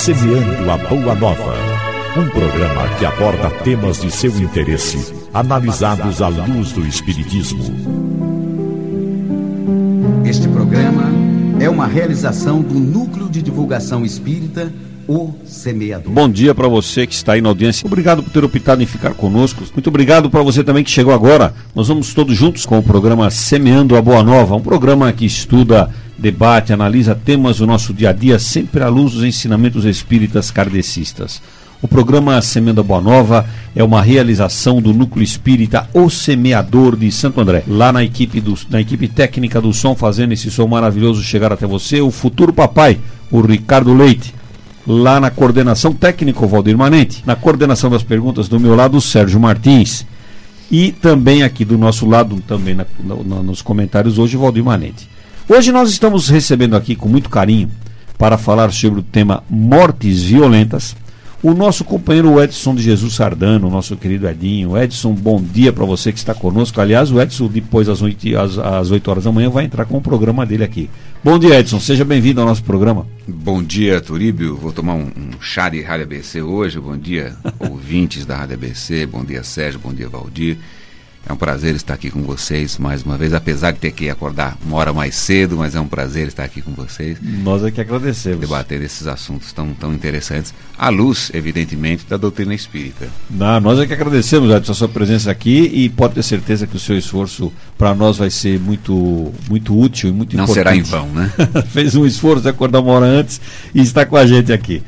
Semeando a Boa Nova. Um programa que aborda temas de seu interesse, analisados à luz do Espiritismo. Este programa é uma realização do Núcleo de Divulgação Espírita o semeador. Bom dia para você que está aí na audiência. Obrigado por ter optado em ficar conosco. Muito obrigado para você também que chegou agora. Nós vamos todos juntos com o programa Semeando a Boa Nova, um programa que estuda, debate, analisa temas do nosso dia a dia, sempre à luz dos ensinamentos espíritas kardecistas. O programa Semeando a Boa Nova é uma realização do Núcleo Espírita O Semeador de Santo André. Lá na equipe, do, na equipe técnica do som, fazendo esse som maravilhoso chegar até você, o futuro papai, o Ricardo Leite lá na coordenação técnica, o Valdir Manente. Na coordenação das perguntas do meu lado, o Sérgio Martins. E também aqui do nosso lado, também na, na, nos comentários hoje, o Valdir Manente. Hoje nós estamos recebendo aqui com muito carinho para falar sobre o tema mortes violentas o nosso companheiro Edson de Jesus Sardano, nosso querido Edinho. Edson, bom dia para você que está conosco. Aliás, o Edson, depois às 8, às, às 8 horas da manhã, vai entrar com o programa dele aqui. Bom dia, Edson. Seja bem-vindo ao nosso programa. Bom dia, Turíbio. Vou tomar um, um chá de Rádio ABC hoje. Bom dia, ouvintes da Rádio ABC. Bom dia, Sérgio. Bom dia, Valdir. É um prazer estar aqui com vocês mais uma vez, apesar de ter que acordar uma hora mais cedo, mas é um prazer estar aqui com vocês. Nós é que agradecemos. Debater esses assuntos tão, tão interessantes, à luz, evidentemente, da doutrina espírita. Não, nós é que agradecemos, Edson, a sua presença aqui e pode ter certeza que o seu esforço para nós vai ser muito, muito útil e muito Não importante. será em vão, né? Fez um esforço de acordar uma hora antes e está com a gente aqui.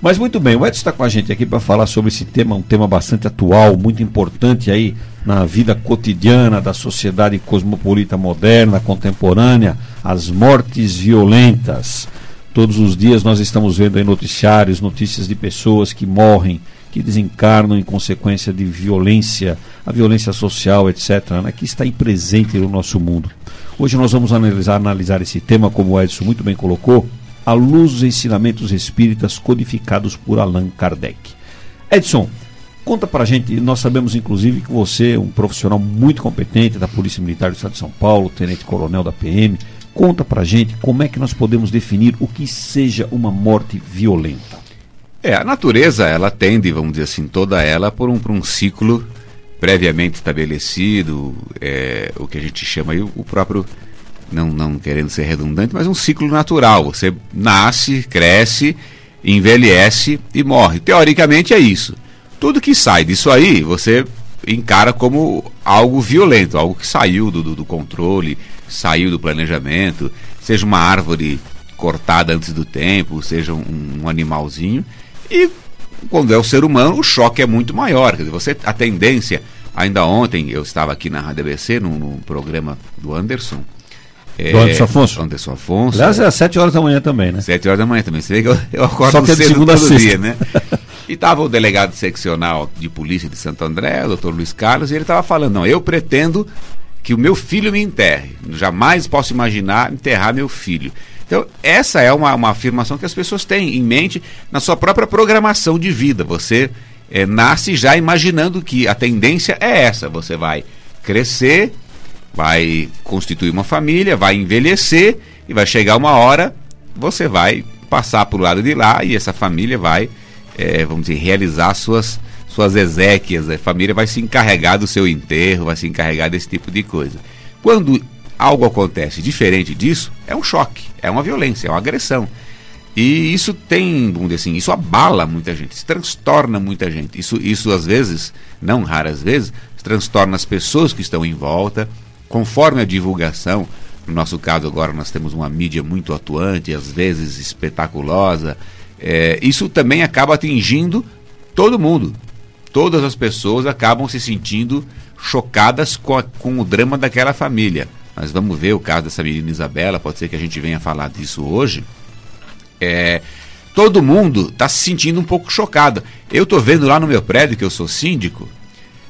Mas muito bem, o Edson está com a gente aqui para falar sobre esse tema, um tema bastante atual, muito importante aí na vida cotidiana da sociedade cosmopolita moderna, contemporânea, as mortes violentas. Todos os dias nós estamos vendo aí noticiários, notícias de pessoas que morrem, que desencarnam em consequência de violência, a violência social, etc., né, que está aí presente no nosso mundo. Hoje nós vamos analisar, analisar esse tema, como o Edson muito bem colocou, à luz dos ensinamentos espíritas codificados por Allan Kardec. Edson, conta pra gente, nós sabemos inclusive que você é um profissional muito competente da Polícia Militar do Estado de São Paulo, tenente-coronel da PM. Conta pra gente como é que nós podemos definir o que seja uma morte violenta. É, a natureza, ela tende, vamos dizer assim, toda ela por um, por um ciclo previamente estabelecido, é, o que a gente chama aí o próprio não, não querendo ser redundante, mas um ciclo natural. Você nasce, cresce, envelhece e morre. Teoricamente é isso. Tudo que sai disso aí, você encara como algo violento, algo que saiu do, do, controle, saiu do planejamento, seja uma árvore cortada antes do tempo, seja um, um animalzinho. E quando é o ser humano, o choque é muito maior. Quer dizer, você, a tendência, ainda ontem eu estava aqui na Rádio ABC, num, num programa do Anderson, é, do Anderson Afonso? Anderson Afonso. Aliás, é às 7 horas da manhã também, né? 7 horas da manhã também. Você vê que eu, eu acordo Só que é de segunda todo sexta. dia, né? E estava o delegado seccional de polícia de Santo André, o doutor Luiz Carlos, e ele estava falando, não, eu pretendo que o meu filho me enterre. Jamais posso imaginar enterrar meu filho. Então, essa é uma, uma afirmação que as pessoas têm em mente na sua própria programação de vida. Você é, nasce já imaginando que a tendência é essa. Você vai crescer, vai constituir uma família, vai envelhecer e vai chegar uma hora, você vai passar para o lado de lá e essa família vai, é, vamos dizer, realizar suas, suas exéquias. A família vai se encarregar do seu enterro, vai se encarregar desse tipo de coisa. Quando algo acontece diferente disso, é um choque, é uma violência, é uma agressão. E isso tem, vamos dizer assim, isso abala muita gente, isso transtorna muita gente. Isso, isso às vezes, não raras vezes, transtorna as pessoas que estão em volta, conforme a divulgação, no nosso caso agora nós temos uma mídia muito atuante, às vezes espetaculosa, é, isso também acaba atingindo todo mundo. Todas as pessoas acabam se sentindo chocadas com, a, com o drama daquela família. Nós vamos ver o caso dessa menina Isabela, pode ser que a gente venha falar disso hoje. É, todo mundo está se sentindo um pouco chocado. Eu estou vendo lá no meu prédio, que eu sou síndico,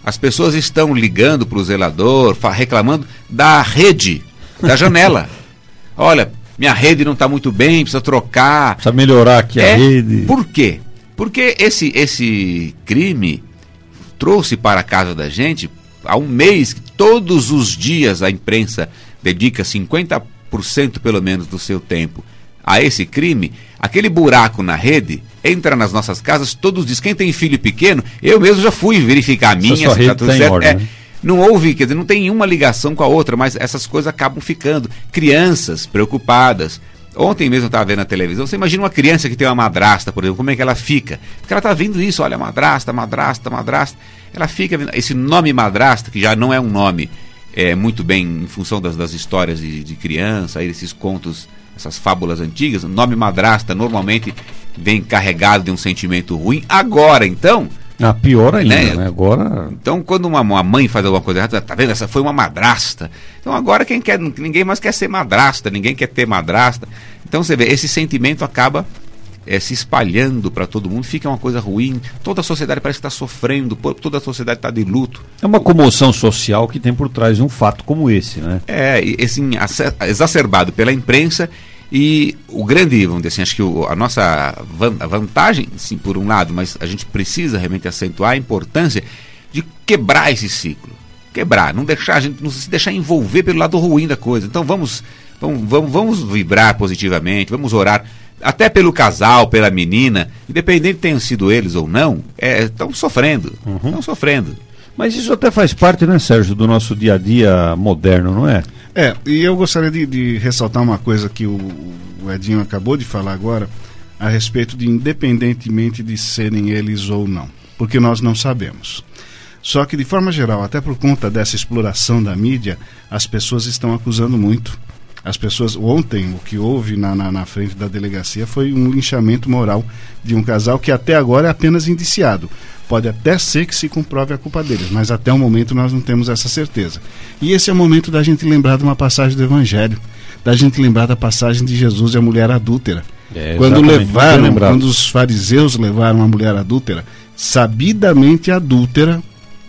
as pessoas estão ligando para o zelador, reclamando da rede, da janela. Olha, minha rede não está muito bem, precisa trocar. Precisa melhorar aqui é, a rede. Por quê? Porque esse, esse crime trouxe para a casa da gente, há um mês, todos os dias a imprensa dedica 50% pelo menos do seu tempo a esse crime, aquele buraco na rede entra nas nossas casas, todos dizem, quem tem filho pequeno, eu mesmo já fui verificar a minha, se tá tudo certo. Ordem, é, né? Não houve, quer dizer, não tem nenhuma ligação com a outra, mas essas coisas acabam ficando. Crianças preocupadas. Ontem mesmo eu estava vendo na televisão, você imagina uma criança que tem uma madrasta, por exemplo, como é que ela fica? Porque ela está vendo isso, olha, madrasta, madrasta, madrasta. Ela fica vendo. Esse nome madrasta, que já não é um nome é, muito bem em função das, das histórias de, de criança, aí, esses contos, essas fábulas antigas, o nome madrasta normalmente vem carregado de um sentimento ruim. Agora, então. Ah, pior ainda, né? né? Agora. Então, quando uma, uma, mãe faz alguma coisa errada, tá vendo? Essa foi uma madrasta. Então, agora quem quer. Ninguém mais quer ser madrasta, ninguém quer ter madrasta. Então, você vê, esse sentimento acaba é, se espalhando para todo mundo, fica uma coisa ruim. Toda a sociedade parece que está sofrendo, toda a sociedade está de luto. É uma comoção social que tem por trás um fato como esse, né? É, assim, exacerbado pela imprensa. E o grande, vamos dizer assim, acho que o, a nossa vantagem, sim, por um lado, mas a gente precisa realmente acentuar a importância de quebrar esse ciclo. Quebrar, não deixar a gente não se deixar envolver pelo lado ruim da coisa. Então vamos, vamos, vamos, vamos vibrar positivamente, vamos orar até pelo casal, pela menina, independente de tenham sido eles ou não, estão é, sofrendo. Estão uhum. sofrendo. Mas isso até faz parte, né, Sérgio, do nosso dia a dia moderno, não é? É, e eu gostaria de, de ressaltar uma coisa que o, o, Edinho acabou de falar agora, a respeito de independentemente de serem eles ou não, porque nós não sabemos. Só que, de forma geral, até por conta dessa exploração da mídia, as pessoas estão acusando muito as pessoas. Ontem, o que houve na, na, na, frente da delegacia foi um linchamento moral de um casal que até agora é apenas indiciado. Pode até ser que se comprove a culpa deles, mas até o momento nós não temos essa certeza. E esse é o momento da gente lembrar de uma passagem do Evangelho, da gente lembrar da passagem de Jesus e a mulher adúltera. É, quando levaram, quando os fariseus levaram a mulher adúltera, sabidamente adúltera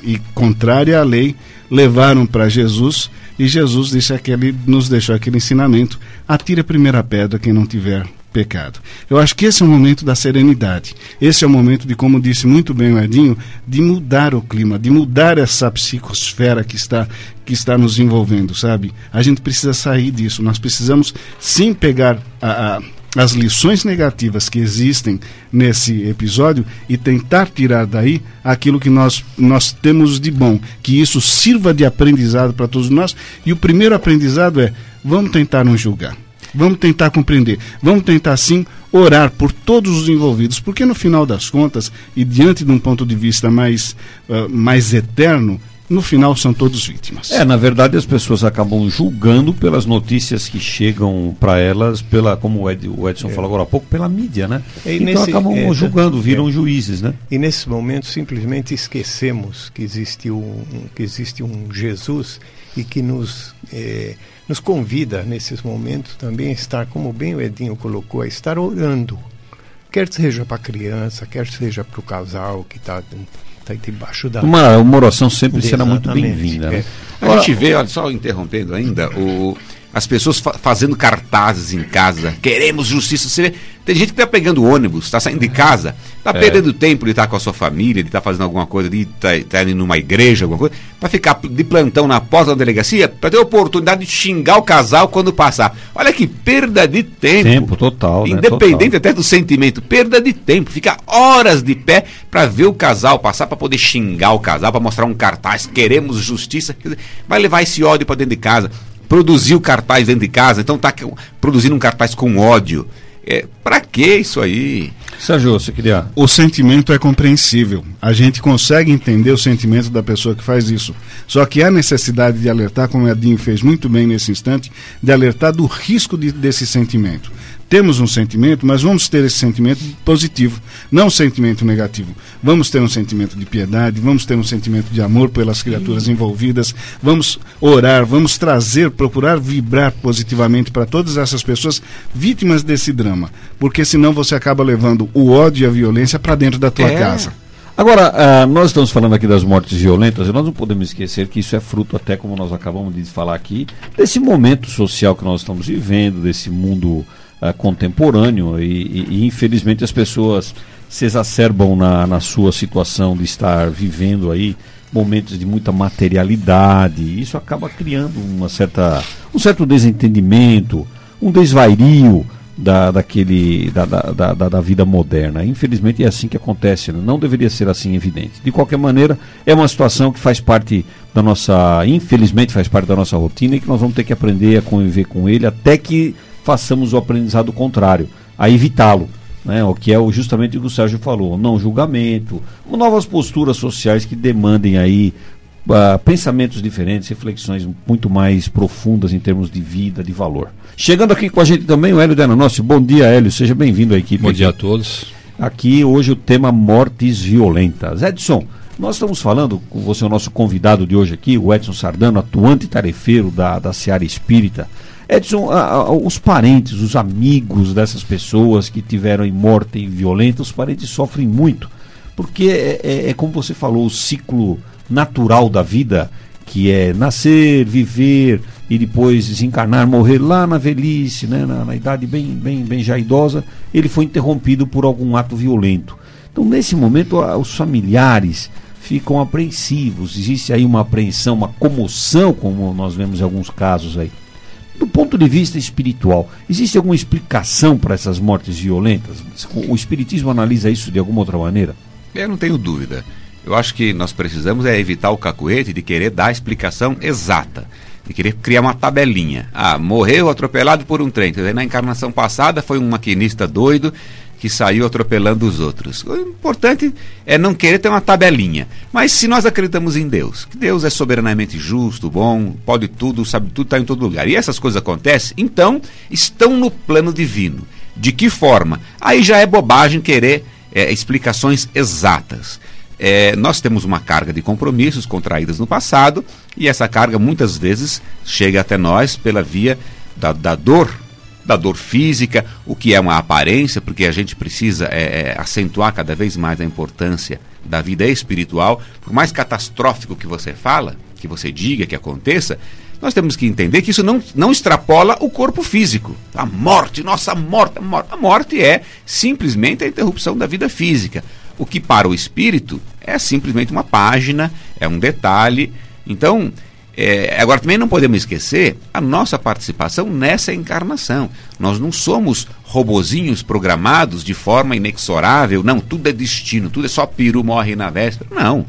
e contrária à lei, levaram para Jesus e Jesus disse aquele, nos deixou aquele ensinamento: atire a primeira pedra quem não tiver pecado. Eu acho que esse é o momento da serenidade. Esse é o momento de, como disse muito bem o Edinho, de mudar o clima, de mudar essa psicosfera que está que está nos envolvendo, sabe? A gente precisa sair disso. Nós precisamos sim pegar a, a as lições negativas que existem nesse episódio e tentar tirar daí aquilo que nós, nós temos de bom, que isso sirva de aprendizado para todos nós. E o primeiro aprendizado é: vamos tentar não julgar. Vamos tentar compreender. Vamos tentar, sim, orar por todos os envolvidos, porque no final das contas, e diante de um ponto de vista mais, uh, mais eterno, no final são todos vítimas. É, na verdade as pessoas acabam julgando pelas notícias que chegam para elas, pela, como o, Ed, o Edson é. falou agora há pouco, pela mídia, né? E então nesse, acabam é, julgando, viram é. juízes, né? E nesse momento simplesmente esquecemos que existe um, que existe um Jesus e que nos, é, nos convida nesses momentos também a estar, como bem o Edinho colocou, a estar orando. Quer seja para a criança, quer seja para o casal que está está debaixo da. Uma, oração sempre será muito bem-vinda. Né? É. A gente vê, olha, só interrompendo ainda, o, as pessoas fa fazendo cartazes em casa, queremos justiça. Você vê, tem gente que está pegando ônibus, está saindo de casa, está é. perdendo tempo de estar tá com a sua família, de estar tá fazendo alguma coisa, de estar tá, tá indo numa igreja, alguma coisa, para ficar de plantão na porta da delegacia, para ter a oportunidade de xingar o casal quando passar. Olha que perda de tempo. Tempo total. Né? Independente total. até do sentimento, perda de tempo. Ficar horas de pé para ver o casal passar, para poder xingar o casal, para mostrar um cartaz, queremos justiça. Vai levar esse ódio para dentro de casa produziu cartaz dentro de casa, então está produzindo um cartaz com ódio. É, para que isso aí? Sérgio, você queria. O sentimento é compreensível. A gente consegue entender o sentimento da pessoa que faz isso. Só que há necessidade de alertar, como o Edinho fez muito bem nesse instante, de alertar do risco de, desse sentimento temos um sentimento, mas vamos ter esse sentimento positivo, não um sentimento negativo. Vamos ter um sentimento de piedade, vamos ter um sentimento de amor pelas criaturas envolvidas, vamos orar, vamos trazer, procurar vibrar positivamente para todas essas pessoas vítimas desse drama, porque senão você acaba levando o ódio e a violência para dentro da tua é. casa. Agora, uh, nós estamos falando aqui das mortes violentas e nós não podemos esquecer que isso é fruto, até como nós acabamos de falar aqui, desse momento social que nós estamos vivendo, desse mundo uh, contemporâneo e, e, e, infelizmente as pessoas se exacerbam na, na sua situação de estar vivendo aí momentos de muita materialidade isso acaba criando uma certa, um certo desentendimento, um desvairio da, daquele, da, da, da, da vida moderna. Infelizmente é assim que acontece, né? não deveria ser assim evidente. De qualquer maneira, é uma situação que faz parte da nossa, infelizmente faz parte da nossa rotina e que nós vamos ter que aprender a conviver com ele até que façamos o aprendizado contrário, a evitá-lo. Né, o que é justamente o que o Sérgio falou, não julgamento, novas posturas sociais que demandem aí uh, pensamentos diferentes, reflexões muito mais profundas em termos de vida, de valor. Chegando aqui com a gente também o Hélio Dananossi. Bom dia, Hélio. Seja bem-vindo à equipe. Bom dia a todos. Aqui hoje o tema mortes violentas. Edson, nós estamos falando com você, o nosso convidado de hoje aqui, o Edson Sardano, atuante tarefeiro da, da Seara Espírita. Edson, a, a, os parentes, os amigos dessas pessoas que tiveram em morte violenta, os parentes sofrem muito. Porque é, é, é como você falou, o ciclo natural da vida, que é nascer, viver e depois desencarnar, morrer lá na velhice, né, na, na idade bem, bem, bem já idosa, ele foi interrompido por algum ato violento. Então, nesse momento, os familiares ficam apreensivos, existe aí uma apreensão, uma comoção, como nós vemos em alguns casos aí. Do ponto de vista espiritual, existe alguma explicação para essas mortes violentas? O Espiritismo analisa isso de alguma outra maneira? Eu não tenho dúvida. Eu acho que nós precisamos é evitar o cacuete de querer dar a explicação exata, de querer criar uma tabelinha. Ah, morreu atropelado por um trem. Na encarnação passada foi um maquinista doido que saiu atropelando os outros. O importante é não querer ter uma tabelinha. Mas se nós acreditamos em Deus, que Deus é soberanamente justo, bom, pode tudo, sabe tudo, está em todo lugar, e essas coisas acontecem, então estão no plano divino. De que forma? Aí já é bobagem querer é, explicações exatas. É, nós temos uma carga de compromissos contraídos no passado e essa carga muitas vezes chega até nós pela via da, da dor, da dor física, o que é uma aparência, porque a gente precisa é, é, acentuar cada vez mais a importância da vida espiritual. Por mais catastrófico que você fala, que você diga que aconteça, nós temos que entender que isso não, não extrapola o corpo físico. A morte, nossa morte, a morte, a morte é simplesmente a interrupção da vida física. O que para o espírito é simplesmente uma página, é um detalhe. Então, é, agora também não podemos esquecer a nossa participação nessa encarnação. Nós não somos robozinhos programados de forma inexorável, não, tudo é destino, tudo é só peru morre na véspera. Não.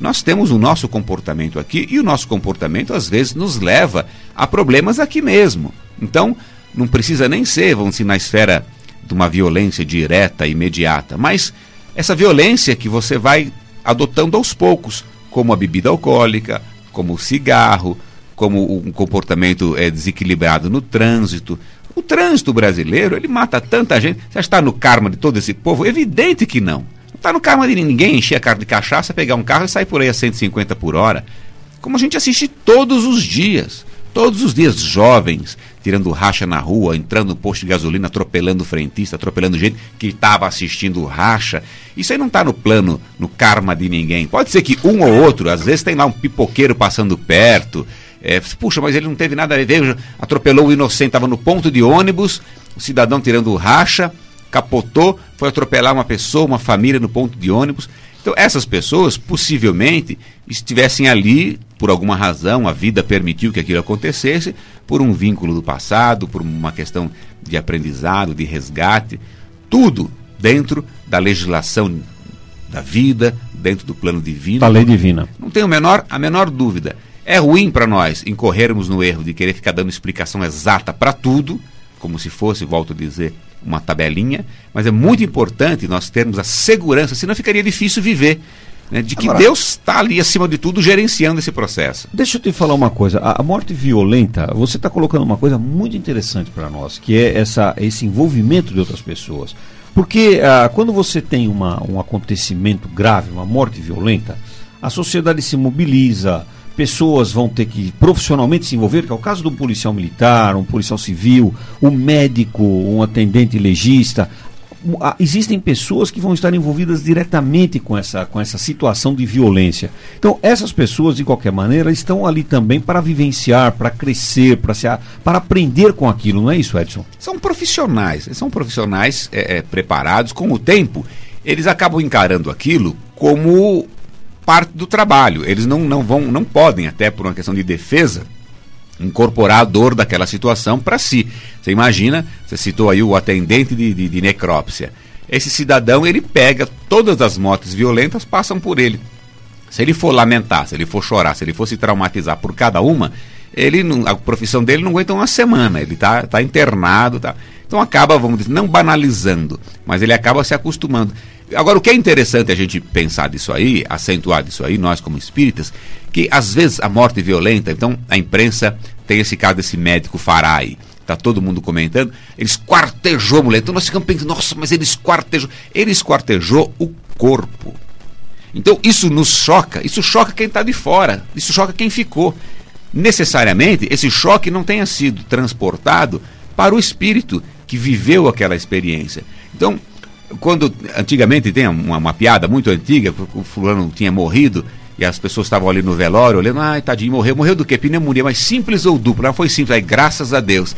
Nós temos o nosso comportamento aqui e o nosso comportamento às vezes nos leva a problemas aqui mesmo. Então, não precisa nem ser, vamos dizer, na esfera de uma violência direta, imediata, mas essa violência que você vai adotando aos poucos, como a bebida alcoólica, como o cigarro, como um comportamento é, desequilibrado no trânsito. O trânsito brasileiro, ele mata tanta gente. Você está no karma de todo esse povo? Evidente que não. Não está no karma de ninguém encher a cara de cachaça, pegar um carro e sair por aí a 150 por hora. Como a gente assiste todos os dias. Todos os dias, jovens tirando racha na rua, entrando no posto de gasolina, atropelando o frentista, atropelando gente que estava assistindo racha. Isso aí não está no plano, no karma de ninguém. Pode ser que um ou outro, às vezes tem lá um pipoqueiro passando perto. É, puxa, mas ele não teve nada a ver, atropelou o inocente, estava no ponto de ônibus, o cidadão tirando racha, capotou, foi atropelar uma pessoa, uma família no ponto de ônibus. Então, essas pessoas possivelmente estivessem ali por alguma razão, a vida permitiu que aquilo acontecesse, por um vínculo do passado, por uma questão de aprendizado, de resgate, tudo dentro da legislação da vida, dentro do plano divino. Da lei divina. Não tenho a menor, a menor dúvida. É ruim para nós incorrermos no erro de querer ficar dando explicação exata para tudo, como se fosse, volto a dizer, uma tabelinha, mas é muito importante nós termos a segurança, senão ficaria difícil viver. Né, de que Agora, Deus está ali, acima de tudo, gerenciando esse processo. Deixa eu te falar uma coisa. A, a morte violenta, você está colocando uma coisa muito interessante para nós, que é essa, esse envolvimento de outras pessoas. Porque ah, quando você tem uma, um acontecimento grave, uma morte violenta, a sociedade se mobiliza, pessoas vão ter que profissionalmente se envolver, que é o caso de um policial militar, um policial civil, um médico, um atendente legista. Existem pessoas que vão estar envolvidas diretamente com essa, com essa situação de violência. Então, essas pessoas, de qualquer maneira, estão ali também para vivenciar, para crescer, para, se, para aprender com aquilo, não é isso, Edson? São profissionais, são profissionais é, é, preparados. Com o tempo, eles acabam encarando aquilo como parte do trabalho. Eles não, não vão, não podem, até por uma questão de defesa, incorporar a dor daquela situação para si. Você imagina, você citou aí o atendente de, de, de necrópsia. Esse cidadão, ele pega todas as mortes violentas, passam por ele. Se ele for lamentar, se ele for chorar, se ele for se traumatizar por cada uma, ele a profissão dele não aguenta uma semana, ele está tá internado, tá. Então acaba, vamos dizer, não banalizando, mas ele acaba se acostumando. Agora, o que é interessante a gente pensar disso aí, acentuar disso aí, nós como espíritas, que às vezes a morte violenta, então a imprensa tem esse caso desse médico Farai, tá todo mundo comentando, ele esquartejou a mulher. Então nós ficamos pensando, nossa, mas ele esquartejou. Ele esquartejou o corpo. Então isso nos choca, isso choca quem está de fora, isso choca quem ficou. Necessariamente, esse choque não tenha sido transportado para o espírito que viveu aquela experiência. Então, quando antigamente tem uma, uma piada muito antiga, o fulano tinha morrido e as pessoas estavam ali no velório olhando, ai, tadinho, morreu. Morreu do que? Pneumonia, mas simples ou dupla? Não foi simples, aí graças a Deus.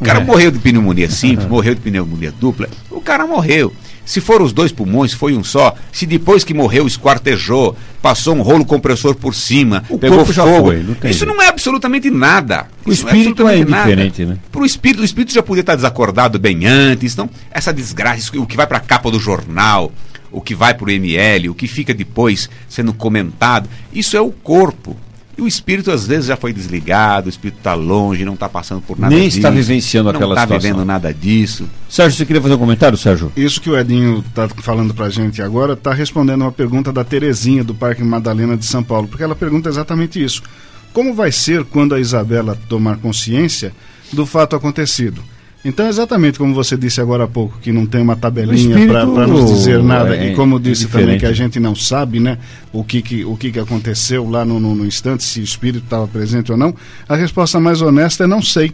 O cara é. morreu de pneumonia simples, morreu de pneumonia dupla, o cara morreu. Se foram os dois pulmões, foi um só. Se depois que morreu esquartejou, passou um rolo compressor por cima, o pegou fogo. Foi, não isso não é absolutamente nada. O isso espírito é, é diferente, né? Para o espírito, o espírito já podia estar desacordado bem antes. Então, essa desgraça, o que vai para a capa do jornal, o que vai para o ML, o que fica depois sendo comentado, isso é o corpo. O espírito às vezes já foi desligado, o espírito está longe, não está passando por nada Nem disso. Nem está vivenciando aquela tá situação. Não está vivendo nada disso. Sérgio, você queria fazer um comentário, Sérgio? Isso que o Edinho está falando para a gente agora está respondendo uma pergunta da Terezinha, do Parque Madalena de São Paulo, porque ela pergunta exatamente isso. Como vai ser quando a Isabela tomar consciência do fato acontecido? Então, exatamente como você disse agora há pouco, que não tem uma tabelinha para nos dizer nada, é, e como disse é também que a gente não sabe né, o, que, que, o que, que aconteceu lá no, no, no instante, se o espírito estava presente ou não, a resposta mais honesta é não sei.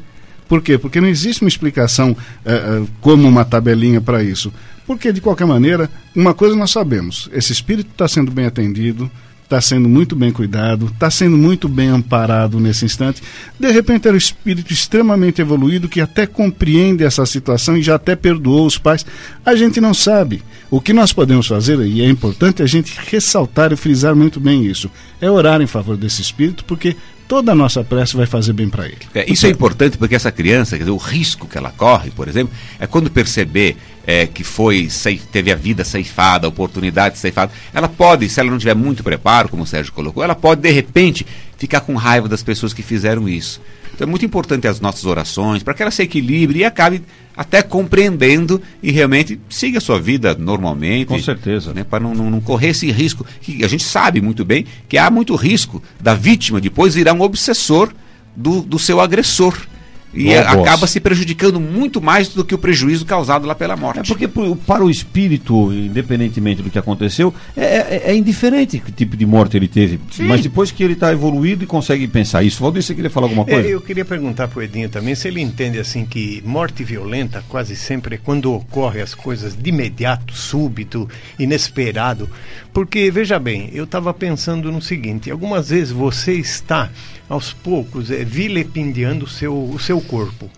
Por quê? Porque não existe uma explicação é, é, como uma tabelinha para isso. Porque, de qualquer maneira, uma coisa nós sabemos: esse espírito está sendo bem atendido, está sendo muito bem cuidado, está sendo muito bem amparado nesse instante. De repente era um espírito extremamente evoluído que até compreende essa situação e já até perdoou os pais. A gente não sabe. O que nós podemos fazer, e é importante a gente ressaltar e frisar muito bem isso, é orar em favor desse espírito, porque toda a nossa prece vai fazer bem para ele. É, isso é importante porque essa criança, quer dizer, o risco que ela corre, por exemplo, é quando perceber é, que foi teve a vida ceifada, a oportunidade ceifada, ela pode, se ela não tiver muito preparo, como o Sérgio colocou, ela pode de repente ficar com raiva das pessoas que fizeram isso. Então é muito importante as nossas orações para que ela se equilibre e acabe até compreendendo e realmente siga a sua vida normalmente. Com certeza. Né, para não, não, não, correr esse risco. Que a gente sabe muito bem que há muito risco da vítima depois virar um obsessor do, do seu agressor. E Boa, acaba se prejudicando muito mais do que o prejuízo causado lá pela morte. É porque para o espírito, independentemente do que aconteceu, é, é, é indiferente que tipo de morte ele teve. Sim. Mas depois que ele está evoluído e consegue pensar isso. Valdir, você queria falar alguma é, coisa? É, eu queria perguntar para o Edinho também se ele entende assim que morte violenta quase sempre é quando ocorre as coisas de imediato, súbito, inesperado. Porque, veja bem, eu estava pensando no seguinte: algumas vezes você está aos poucos é, vilipendiando o seu, o seu corpo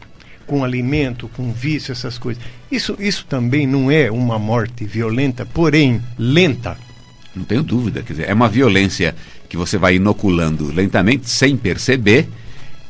com alimento, com vício, essas coisas. Isso, isso também não é uma morte violenta, porém lenta. Não tenho dúvida, quer dizer, é uma violência que você vai inoculando lentamente, sem perceber,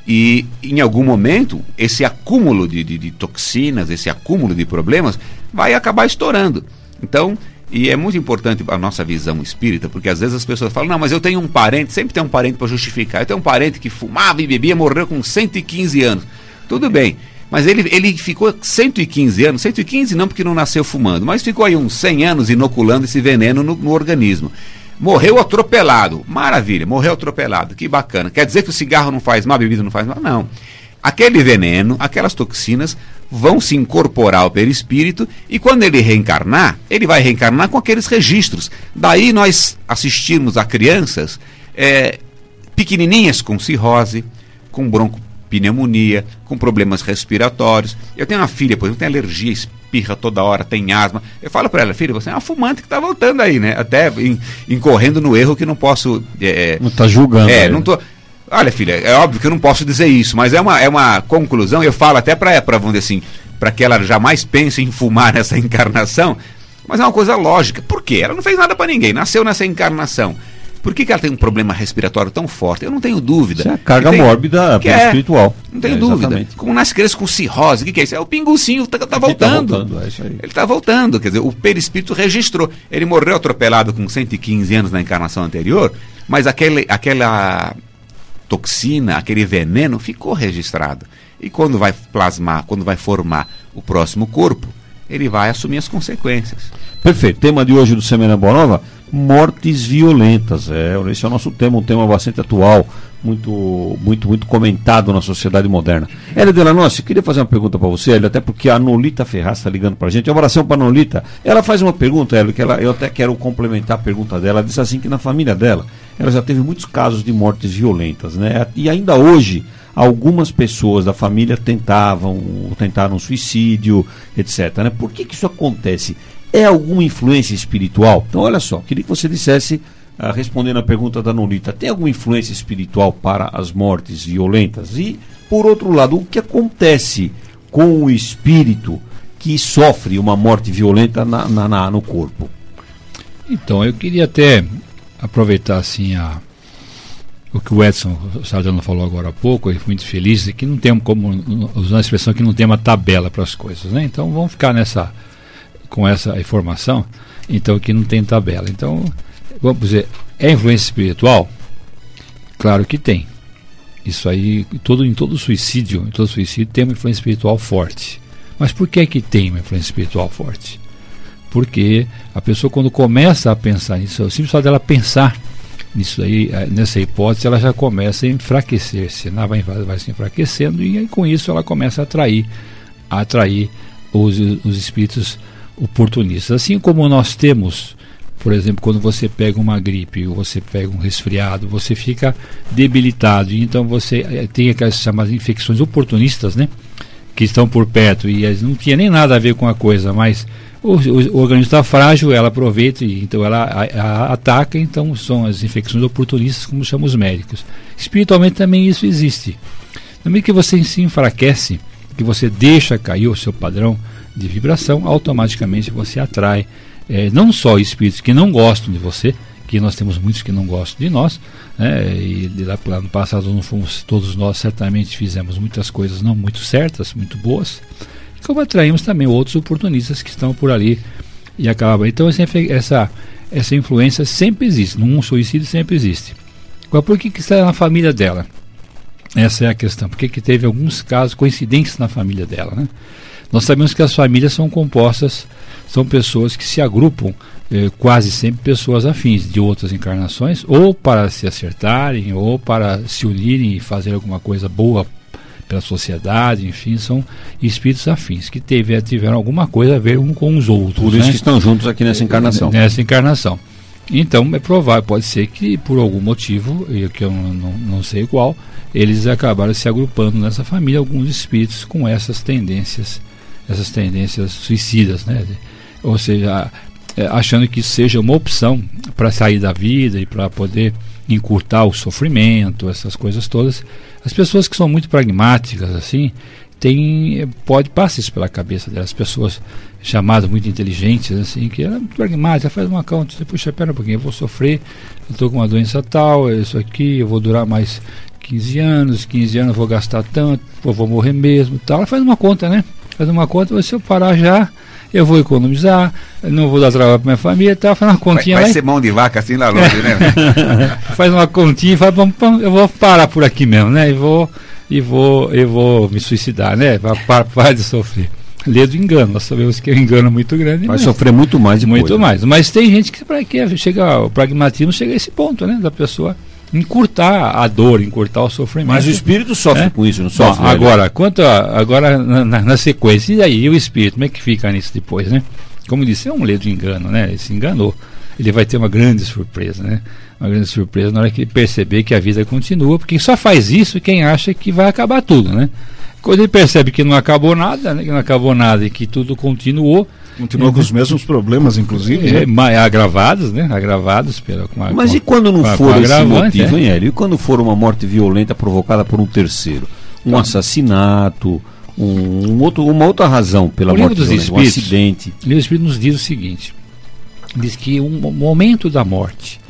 e em algum momento esse acúmulo de, de, de toxinas, esse acúmulo de problemas vai acabar estourando. Então, e é muito importante a nossa visão espírita, porque às vezes as pessoas falam, não, mas eu tenho um parente, sempre tem um parente para justificar. Eu tenho um parente que fumava e bebia, morreu com 115 anos. Tudo bem. Mas ele, ele ficou 115 anos, 115 não porque não nasceu fumando, mas ficou aí uns 100 anos inoculando esse veneno no, no organismo. Morreu atropelado. Maravilha, morreu atropelado. Que bacana. Quer dizer que o cigarro não faz mal, a bebida não faz mal? Não. Aquele veneno, aquelas toxinas vão se incorporar ao perispírito e quando ele reencarnar, ele vai reencarnar com aqueles registros. Daí nós assistimos a crianças é, pequenininhas com cirrose, com broncopneumonia, com problemas respiratórios. Eu tenho uma filha, por exemplo, tem alergia, espirra toda hora, tem asma. Eu falo para ela, filha, você é uma fumante que está voltando aí, né? Até incorrendo no erro que não posso. É, não está julgando. É, aí. não tô. Olha, filha, é óbvio que eu não posso dizer isso, mas é uma, é uma conclusão, eu falo até para vamos dizer assim, para que ela jamais pense em fumar nessa encarnação, mas é uma coisa lógica. Por quê? Ela não fez nada para ninguém, nasceu nessa encarnação. Por que, que ela tem um problema respiratório tão forte? Eu não tenho dúvida. Isso é a carga tem, mórbida que é, espiritual. Não tenho é, dúvida. Exatamente. Como nas crianças com cirrose, o que, que é isso? É o pingucinho, tá, tá voltando. Tá voltando é. Ele está voltando, quer dizer, o perispírito registrou. Ele morreu atropelado com 115 anos na encarnação anterior, mas aquele, aquela toxina, aquele veneno ficou registrado. E quando vai plasmar, quando vai formar o próximo corpo, ele vai assumir as consequências. Perfeito. Tema de hoje do Semana Boa Nova, mortes violentas. É, esse é o nosso tema, um tema bastante atual, muito, muito, muito comentado na sociedade moderna. Hélio Delanossi, queria fazer uma pergunta para você, Hélio, até porque a Nolita Ferraz está ligando para a gente. Uma oração para a Nolita. Ela faz uma pergunta, Hélio, que ela, eu até quero complementar a pergunta dela. Ela disse assim que na família dela, ela já teve muitos casos de mortes violentas, né? E ainda hoje algumas pessoas da família tentavam, tentaram suicídio, etc. Né? Por que, que isso acontece? É alguma influência espiritual? Então, olha só, queria que você dissesse, uh, respondendo a pergunta da Nolita, tem alguma influência espiritual para as mortes violentas? E, por outro lado, o que acontece com o espírito que sofre uma morte violenta na, na, na no corpo? Então, eu queria até aproveitar assim a, o que o Edson Sardano falou agora há pouco, eu fui muito feliz, que não tem como, usando a expressão que não tem uma tabela para as coisas, né? Então vamos ficar nessa, com essa informação, então que não tem tabela. Então, vamos dizer, é influência espiritual? Claro que tem. Isso aí, todo, em todo suicídio, em todo suicídio tem uma influência espiritual forte. Mas por que é que tem uma influência espiritual forte? Porque a pessoa quando começa a pensar nisso, o simples fato dela pensar nisso aí, eh, nessa hipótese, ela já começa a enfraquecer-se, ela vai, vai se enfraquecendo e com isso ela começa a atrair, a atrair os, os espíritos oportunistas. Assim como nós temos, por exemplo, quando você pega uma gripe ou você pega um resfriado, você fica debilitado, então você eh, tem aquelas chamadas infecções oportunistas, né? Que estão por perto e não tinha nem nada a ver com a coisa, mas o, o, o organismo está frágil, ela aproveita e então ela a, a, ataca, então são as infecções oportunistas, como chamam os médicos. Espiritualmente também isso existe. Na medida que você se enfraquece, que você deixa cair o seu padrão de vibração, automaticamente você atrai é, não só espíritos que não gostam de você, que nós temos muitos que não gostam de nós, né, e lá, lá no passado não fomos, todos nós certamente fizemos muitas coisas não muito certas, muito boas, como atraímos também outros oportunistas que estão por ali e acabam. Então essa, essa influência sempre existe, num suicídio sempre existe. Agora, por que, que está na família dela? Essa é a questão. Por que, que teve alguns casos coincidentes na família dela? Né? Nós sabemos que as famílias são compostas, são pessoas que se agrupam, eh, quase sempre pessoas afins de outras encarnações, ou para se acertarem, ou para se unirem e fazer alguma coisa boa pela sociedade, enfim, são espíritos afins que teve, tiveram alguma coisa a ver um com os outros. Por isso né? que estão juntos aqui nessa encarnação. Nessa encarnação. Então é provável, pode ser que por algum motivo, que eu não, não, não sei qual, eles acabaram se agrupando nessa família, alguns espíritos com essas tendências, essas tendências suicidas, né? Ou seja, é, achando que isso seja uma opção para sair da vida e para poder encurtar o sofrimento, essas coisas todas. As pessoas que são muito pragmáticas, assim, tem, pode passar isso pela cabeça delas. Pessoas chamadas muito inteligentes, assim, que é muito pragmática, faz uma conta, você puxa, pera um pouquinho, eu vou sofrer, eu estou com uma doença tal, é isso aqui, eu vou durar mais 15 anos, 15 anos eu vou gastar tanto, eu vou morrer mesmo tal. Ela faz uma conta, né? Faz uma conta, se eu parar já, eu vou economizar, não vou dar trabalho para minha família, tá, faz uma continha vai, vai ser mão de vaca assim lá longe, né? faz uma continha e fala, pam, pam, eu vou parar por aqui mesmo, né? E vou, e vou, eu vou me suicidar, né? Para, para de sofrer. Lê do engano, nós sabemos que é um engano muito grande. Vai sofrer muito mais depois. Muito né? mais. Mas tem gente que, que chega, o pragmatismo chega a esse ponto, né? Da pessoa encurtar a dor, encurtar o sofrimento. Mas o espírito sofre é? com isso, não sofre? Bom, agora, quanto a, agora na, na, na, sequência, e aí o espírito, como é que fica nisso depois, né? Como disse, é um ledo engano, né? Ele se enganou. Ele vai ter uma grande surpresa, né? Uma grande surpresa na hora que ele perceber que a vida continua, porque só faz isso quem acha que vai acabar tudo, né? Quando ele percebe que não acabou nada, né? que não acabou nada e que tudo continuou, Continua com os mesmos problemas, inclusive. É, né? agravados, né? Agravados pela. Com a, Mas com e quando não for esse motivo, é? hein, Hélio? E quando for uma morte violenta provocada por um terceiro? Um tá. assassinato, um, um, outro, uma outra razão pela morte dos violenta, espíritos, um acidente. O livro dos Espíritos nos diz o seguinte: diz que um momento da morte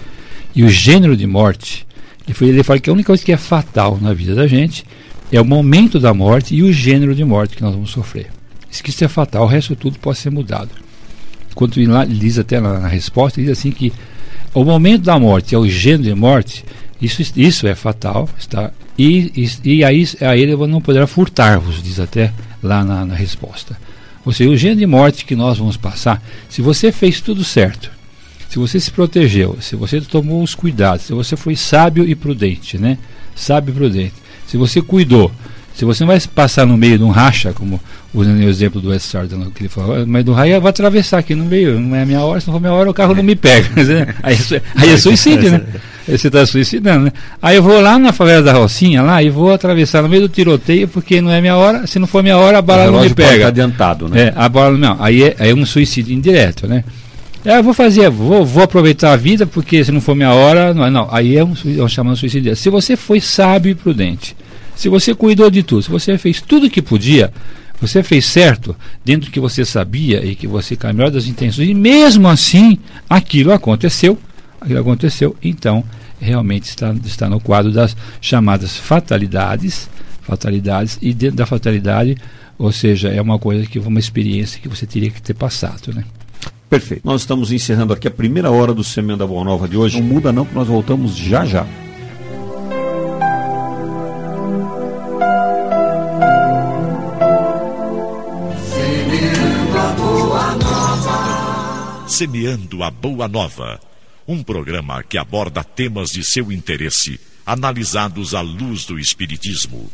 E o gênero de morte, ele, foi, ele fala que a única coisa que é fatal na vida da gente é o momento da morte e o gênero de morte que nós vamos sofrer. Isso que isso é fatal, o resto tudo pode ser mudado. Quando ele diz até na, na resposta, diz assim que o momento da morte é o gênero de morte, isso, isso é fatal, está, e, e, e aí, aí ele não poderá furtar-vos, diz até lá na, na resposta. Ou seja, o gênero de morte que nós vamos passar, se você fez tudo certo, se você se protegeu, se você tomou os cuidados, se você foi sábio e prudente, né? Sábio e prudente. Se você cuidou, se você não vai passar no meio de um racha, como usando o exemplo do West Sardan, que ele falou, mas do raio vai atravessar aqui no meio, não é a minha hora, se não for minha hora o carro não me pega. aí, é aí é suicídio, né? Aí você está suicidando, né? Aí eu vou lá na favela da Rocinha, lá, e vou atravessar no meio do tiroteio, porque não é minha hora, se não for minha hora, a bala não me pega. adiantado, né? É, a bala não, aí é, é um suicídio indireto, né? É, eu vou fazer, vou, vou aproveitar a vida, porque se não for minha hora, não, não aí é um, é um chamado suicídio. Se você foi sábio e prudente, se você cuidou de tudo, se você fez tudo o que podia, você fez certo dentro do que você sabia e que você caminhou das intenções, e mesmo assim aquilo aconteceu, aquilo aconteceu, então realmente está, está no quadro das chamadas fatalidades, fatalidades, e dentro da fatalidade, ou seja, é uma coisa que uma experiência que você teria que ter passado, né? Perfeito. Nós estamos encerrando aqui a primeira hora do Semana da Boa Nova de hoje. Não muda não, que nós voltamos já já. Semeando a Boa Nova. Um programa que aborda temas de seu interesse, analisados à luz do Espiritismo.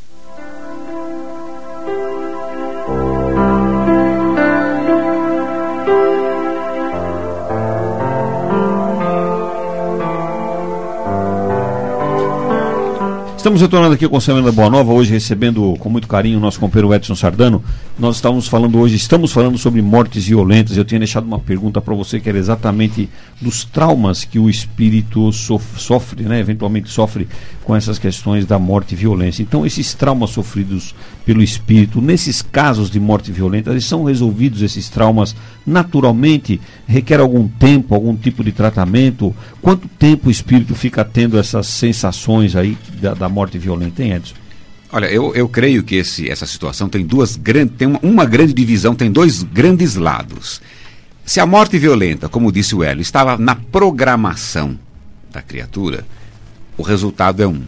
Estamos retornando aqui com o Semana Boa Nova, hoje recebendo com muito carinho o nosso companheiro Edson Sardano. Nós estamos falando hoje, estamos falando sobre mortes violentas. Eu tinha deixado uma pergunta para você que era exatamente dos traumas que o espírito sofre, né, eventualmente sofre com essas questões da morte e violência. Então, esses traumas sofridos pelo espírito, nesses casos de morte violenta, eles são resolvidos esses traumas naturalmente? Requer algum tempo, algum tipo de tratamento? Quanto tempo o espírito fica tendo essas sensações aí da, da morte violenta, hein, Edson? Olha, eu, eu creio que esse, essa situação tem duas grandes, tem uma, uma, grande divisão, tem dois grandes lados. Se a morte violenta, como disse o Hélio, estava na programação da criatura, o resultado é um.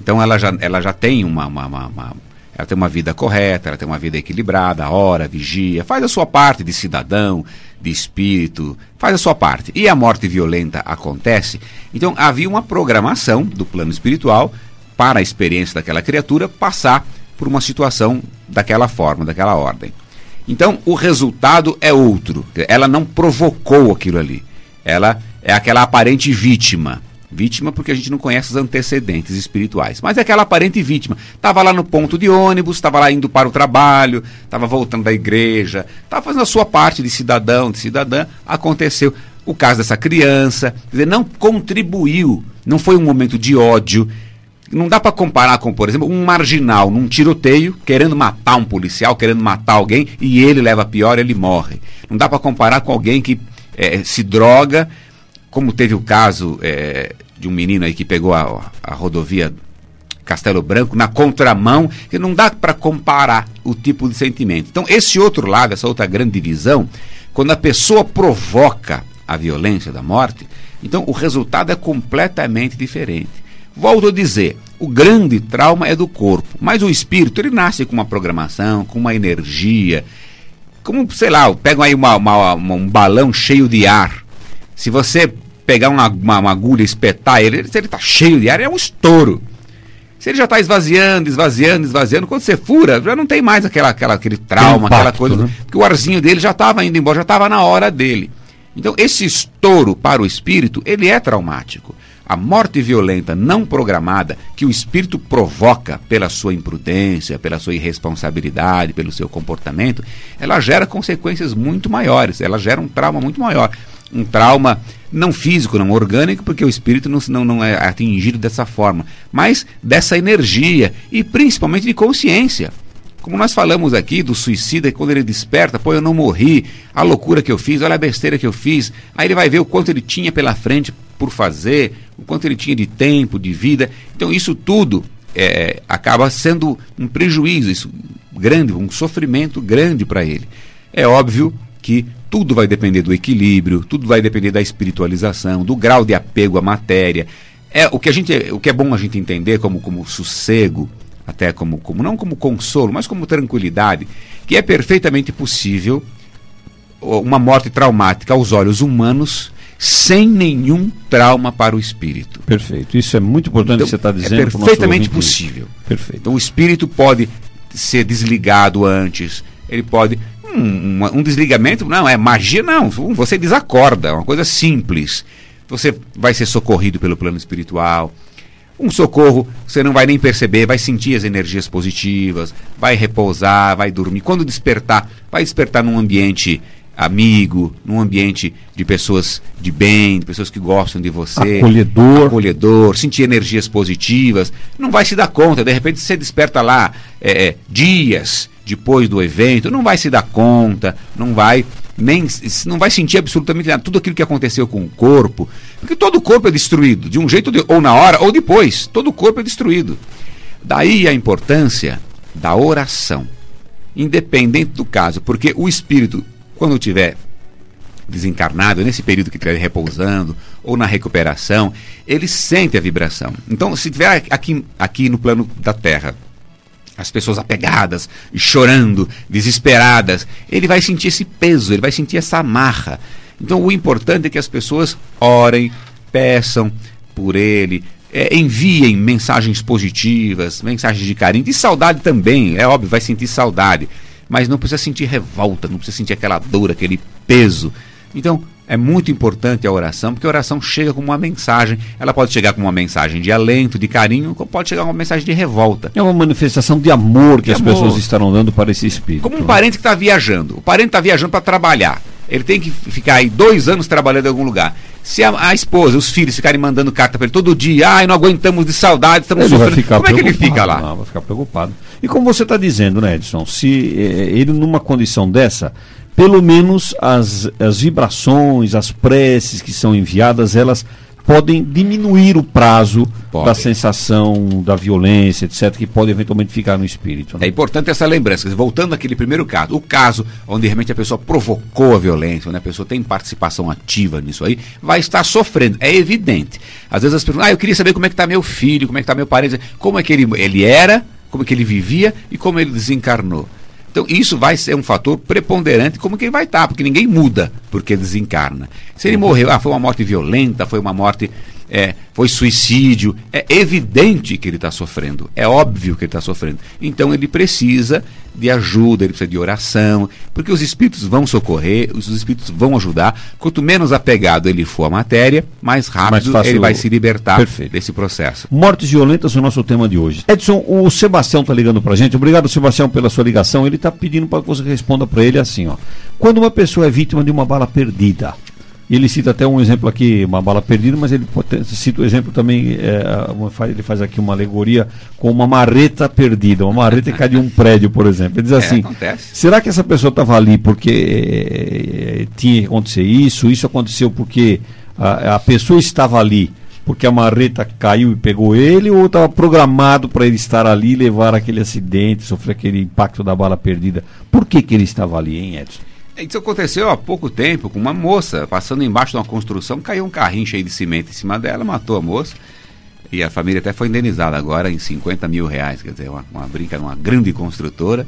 Então ela já, ela já tem uma, uma, uma, uma ela tem uma vida correta, ela tem uma vida equilibrada, hora, vigia, faz a sua parte de cidadão, de espírito, faz a sua parte. E a morte violenta acontece, então havia uma programação do plano espiritual para a experiência daquela criatura passar por uma situação daquela forma, daquela ordem. Então, o resultado é outro. Ela não provocou aquilo ali. Ela é aquela aparente vítima. Vítima porque a gente não conhece os antecedentes espirituais. Mas é aquela aparente vítima. Estava lá no ponto de ônibus, estava lá indo para o trabalho, estava voltando da igreja, estava fazendo a sua parte de cidadão, de cidadã. Aconteceu o caso dessa criança. Quer dizer, não contribuiu. Não foi um momento de ódio, não dá para comparar com, por exemplo, um marginal num tiroteio, querendo matar um policial, querendo matar alguém, e ele leva pior, ele morre. Não dá para comparar com alguém que é, se droga, como teve o caso é, de um menino aí que pegou a, a rodovia Castelo Branco na contramão, que não dá para comparar o tipo de sentimento. Então, esse outro lado, essa outra grande divisão, quando a pessoa provoca a violência da morte, então o resultado é completamente diferente. Volto a dizer, o grande trauma é do corpo, mas o espírito ele nasce com uma programação, com uma energia. Como, sei lá, pegam aí uma, uma, um balão cheio de ar. Se você pegar uma, uma, uma agulha e espetar ele, se ele está cheio de ar, é um estouro. Se ele já está esvaziando, esvaziando, esvaziando, quando você fura, já não tem mais aquela, aquela, aquele trauma, impacto, aquela coisa. Né? Porque o arzinho dele já estava indo embora, já estava na hora dele. Então, esse estouro para o espírito, ele é traumático. A morte violenta não programada que o espírito provoca pela sua imprudência, pela sua irresponsabilidade, pelo seu comportamento, ela gera consequências muito maiores, ela gera um trauma muito maior. Um trauma não físico, não orgânico, porque o espírito não, não, não é atingido dessa forma, mas dessa energia e principalmente de consciência. Como nós falamos aqui do suicida, quando ele desperta, pô, eu não morri, a loucura que eu fiz, olha a besteira que eu fiz. Aí ele vai ver o quanto ele tinha pela frente por fazer, o quanto ele tinha de tempo, de vida. Então isso tudo é, acaba sendo um prejuízo isso, grande, um sofrimento grande para ele. É óbvio que tudo vai depender do equilíbrio, tudo vai depender da espiritualização, do grau de apego à matéria. É o que a gente, o que é bom a gente entender como como sossego, até como, como não como consolo, mas como tranquilidade, que é perfeitamente possível uma morte traumática aos olhos humanos sem nenhum trauma para o espírito. Perfeito. Isso é muito importante então, que você está dizendo. É perfeitamente possível. Perfeito. Então o espírito pode ser desligado antes, ele pode um, um, desligamento, não, é magia, não. Você desacorda, é uma coisa simples. Você vai ser socorrido pelo plano espiritual. Um socorro, você não vai nem perceber, vai sentir as energias positivas, vai repousar, vai dormir. Quando despertar, vai despertar num ambiente amigo, num ambiente de pessoas de bem, de pessoas que gostam de você. Acolhedor. Acolhedor, sentir energias positivas. Não vai se dar conta, de repente você desperta lá é, dias depois do evento, não vai se dar conta, não vai nem não vai sentir absolutamente nada, tudo aquilo que aconteceu com o corpo, porque todo o corpo é destruído, de um jeito de, ou na hora ou depois, todo o corpo é destruído. Daí a importância da oração, independente do caso, porque o espírito, quando tiver desencarnado, nesse período que estiver repousando ou na recuperação, ele sente a vibração. Então, se tiver aqui, aqui no plano da Terra, as pessoas apegadas, chorando, desesperadas, ele vai sentir esse peso, ele vai sentir essa amarra. Então o importante é que as pessoas orem, peçam por ele, é, enviem mensagens positivas, mensagens de carinho, de saudade também, é óbvio, vai sentir saudade, mas não precisa sentir revolta, não precisa sentir aquela dor, aquele peso. Então, é muito importante a oração, porque a oração chega como uma mensagem. Ela pode chegar como uma mensagem de alento, de carinho, como pode chegar como uma mensagem de revolta. É uma manifestação de amor que de as amor. pessoas estarão dando para esse espírito. Como um parente que está viajando. O parente está viajando para trabalhar. Ele tem que ficar aí dois anos trabalhando em algum lugar. Se a, a esposa, os filhos ficarem mandando carta para ele todo dia, ai, não aguentamos de saudade, estamos ele sofrendo. Vai ficar como é que ele fica lá? Não, vai ficar preocupado. E como você está dizendo, né, Edson, se eh, ele numa condição dessa, pelo menos as, as vibrações, as preces que são enviadas, elas podem diminuir o prazo pode. da sensação da violência, etc., que pode eventualmente ficar no espírito. Né? É importante essa lembrança. Voltando àquele primeiro caso, o caso onde realmente a pessoa provocou a violência, onde a pessoa tem participação ativa nisso aí, vai estar sofrendo. É evidente. Às vezes as pessoas, ah, eu queria saber como é que está meu filho, como é que está meu parente, como é que ele, ele era, como é que ele vivia e como ele desencarnou. Então, isso vai ser um fator preponderante como que ele vai estar, porque ninguém muda porque desencarna. Se ele morreu, ah, foi uma morte violenta, foi uma morte é, foi suicídio, é evidente que ele está sofrendo, é óbvio que ele está sofrendo. Então ele precisa de ajuda, ele precisa de oração, porque os espíritos vão socorrer, os espíritos vão ajudar. Quanto menos apegado ele for à matéria, mais rápido mais ele vai se libertar Perfeito. desse processo. Mortes violentas é o nosso tema de hoje. Edson, o Sebastião está ligando para a gente. Obrigado, Sebastião, pela sua ligação. Ele está pedindo para que você responda para ele assim: ó. Quando uma pessoa é vítima de uma bala perdida, ele cita até um exemplo aqui, uma bala perdida, mas ele cita o um exemplo também, é, ele faz aqui uma alegoria com uma marreta perdida, uma marreta que cai de um prédio, por exemplo. Ele diz é, assim: acontece. será que essa pessoa estava ali porque é, tinha que acontecer isso? Isso aconteceu porque a, a pessoa estava ali porque a marreta caiu e pegou ele, ou estava programado para ele estar ali, levar aquele acidente, sofrer aquele impacto da bala perdida? Por que, que ele estava ali, hein, Edson? Isso aconteceu há pouco tempo com uma moça passando embaixo de uma construção, caiu um carrinho cheio de cimento em cima dela, matou a moça. E a família até foi indenizada agora em 50 mil reais, quer dizer, uma, uma brinca numa grande construtora.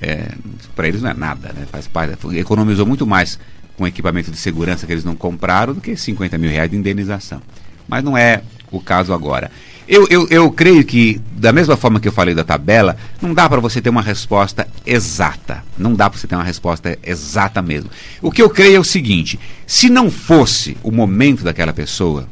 É, para eles não é nada, né? Faz parte, economizou muito mais com equipamento de segurança que eles não compraram do que 50 mil reais de indenização. Mas não é o caso agora. Eu, eu, eu creio que, da mesma forma que eu falei da tabela, não dá para você ter uma resposta exata. Não dá para você ter uma resposta exata mesmo. O que eu creio é o seguinte: se não fosse o momento daquela pessoa,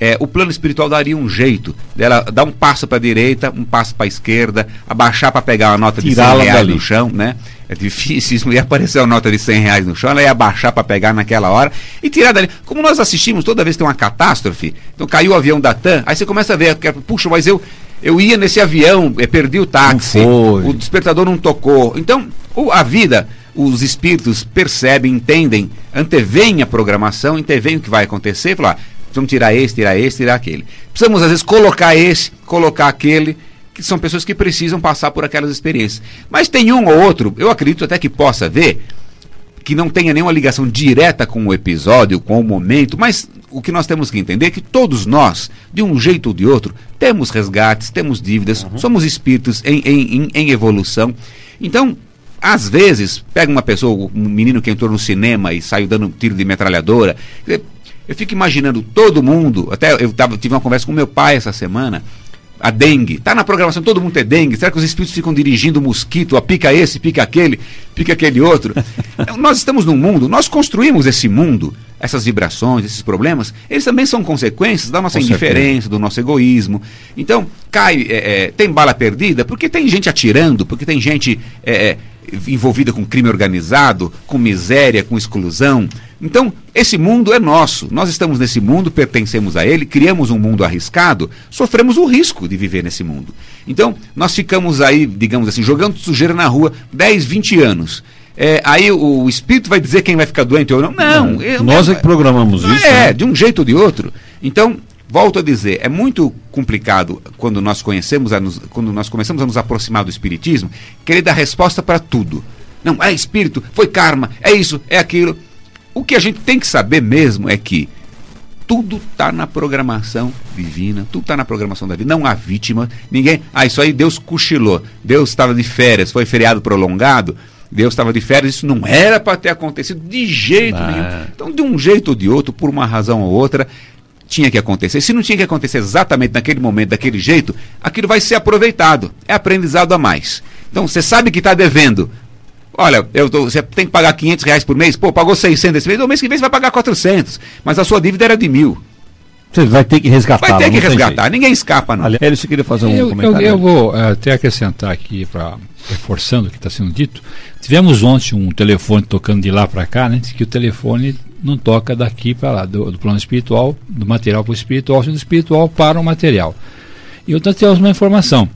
é, o plano espiritual daria um jeito dela dar um passo para a direita, um passo para a esquerda, abaixar para pegar uma nota de 100 reais dali. no chão, né? É difícil, ia aparecer uma nota de 100 reais no chão, ela ia abaixar para pegar naquela hora e tirar dali. Como nós assistimos toda vez que tem uma catástrofe, então caiu o avião da TAM, aí você começa a ver, puxa, mas eu, eu ia nesse avião, perdi o táxi, o despertador não tocou. Então, a vida, os espíritos percebem, entendem, anteveem a programação, anteveem o que vai acontecer e falar, precisamos tirar esse, tirar esse, tirar aquele. Precisamos, às vezes, colocar esse, colocar aquele, que são pessoas que precisam passar por aquelas experiências. Mas tem um ou outro, eu acredito até que possa ver, que não tenha nenhuma ligação direta com o episódio, com o momento, mas o que nós temos que entender é que todos nós, de um jeito ou de outro, temos resgates, temos dívidas, uhum. somos espíritos em, em, em, evolução. Então, às vezes, pega uma pessoa, um menino que entrou no cinema e saiu dando um tiro de metralhadora. Eu fico imaginando todo mundo, até eu tava, tive uma conversa com meu pai essa semana, a dengue. Está na programação, todo mundo tem dengue. Será que os espíritos ficam dirigindo o mosquito, a pica esse, pica aquele, pica aquele outro? Então, nós estamos num mundo, nós construímos esse mundo, essas vibrações, esses problemas, eles também são consequências da nossa Com indiferença, certeza. do nosso egoísmo. Então, cai, é, é, tem bala perdida, porque tem gente atirando, porque tem gente é, é envolvida com crime organizado, com miséria, com exclusão. Então, esse mundo é nosso. Nós estamos nesse mundo, pertencemos a ele, criamos um mundo arriscado, sofremos o risco de viver nesse mundo. Então, nós ficamos aí, digamos assim, jogando sujeira na rua 10, 20 anos. É, aí o, espírito vai dizer quem vai ficar doente ou não. Não. não eu, nós é que programamos isso. É, né? de um jeito ou de outro. Então, volto a dizer, é muito complicado quando nós conhecemos, nos, quando nós começamos a nos aproximar do espiritismo, querer dar resposta para tudo. Não, é espírito, foi karma, é isso, é aquilo. O que a gente tem que saber mesmo é que tudo está na programação divina, tudo está na programação da vida. Não há vítima, ninguém. Ah, isso aí Deus cochilou, Deus estava de férias, foi feriado prolongado, Deus estava de férias, isso não era para ter acontecido de jeito ah. nenhum. Então, de um jeito ou de outro, por uma razão ou outra, tinha que acontecer. Se não tinha que acontecer exatamente naquele momento, daquele jeito, aquilo vai ser aproveitado. É aprendizado a mais. Então, você sabe que está devendo Olha, eu tô, você tem que pagar 500 reais por mês, pô, pagou 600 esse mês, o mês que vem você vai pagar 400, mas a sua dívida era de mil. Você vai ter que resgatar. Vai ter que resgatar, ninguém escapa não. Aliás, você queria fazer um eu, comentário? Eu, eu vou uh, até acrescentar aqui, para reforçando o que está sendo dito. Tivemos ontem um telefone tocando de lá para cá, né? Que o telefone não toca daqui para lá, do, do, plano espiritual, do material para o espiritual, do espiritual para o material. E eu temos uma informação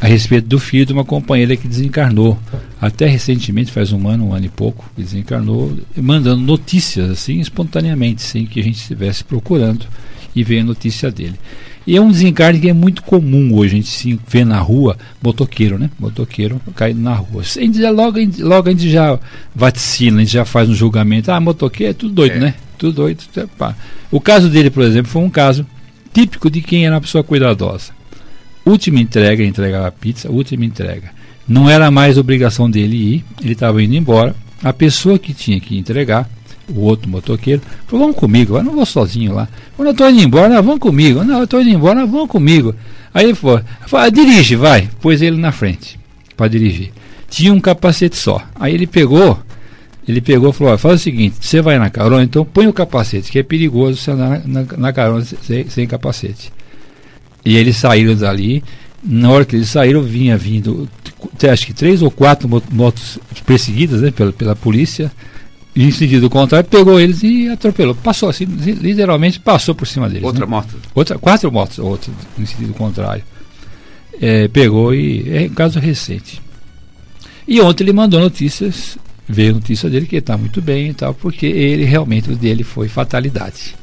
a respeito do filho de uma companheira que desencarnou. Até recentemente, faz um ano, um ano e pouco, que desencarnou, mandando notícias assim, espontaneamente, sem que a gente estivesse procurando, e veio a notícia dele. E é um desencarne que é muito comum hoje, a gente se vê na rua, motoqueiro, né? Motoqueiro caindo na rua. A gente já, logo, logo a gente já vaticina, a gente já faz um julgamento. Ah, motoqueiro é tudo doido, é. né? Tudo doido. Pá. O caso dele, por exemplo, foi um caso típico de quem era uma pessoa cuidadosa última entrega, entregar a pizza, última entrega. Não era mais obrigação dele ir, ele estava indo embora. A pessoa que tinha que entregar, o outro motoqueiro, falou: Vamos comigo, eu não vou sozinho lá. Quando eu estou indo embora, vamos comigo. Não, eu estou indo embora, vamos comigo. Aí ele falou: Dirige, vai. Pôs ele na frente para dirigir. Tinha um capacete só. Aí ele pegou, ele pegou e falou: Faz o seguinte, você vai na carona, então põe o capacete, que é perigoso você andar na, na, na carona sem, sem capacete. E eles saíram dali. Na hora que eles saíram, vinha vindo, acho que três ou quatro motos perseguidas né, pela, pela polícia. E em sentido contrário, pegou eles e atropelou. Passou assim, literalmente passou por cima deles. Outra né? moto? Outra, quatro motos, outra, em sentido contrário. É, pegou e. É um caso recente. E ontem ele mandou notícias, veio notícia dele que está muito bem e tal, porque ele realmente o dele foi fatalidade.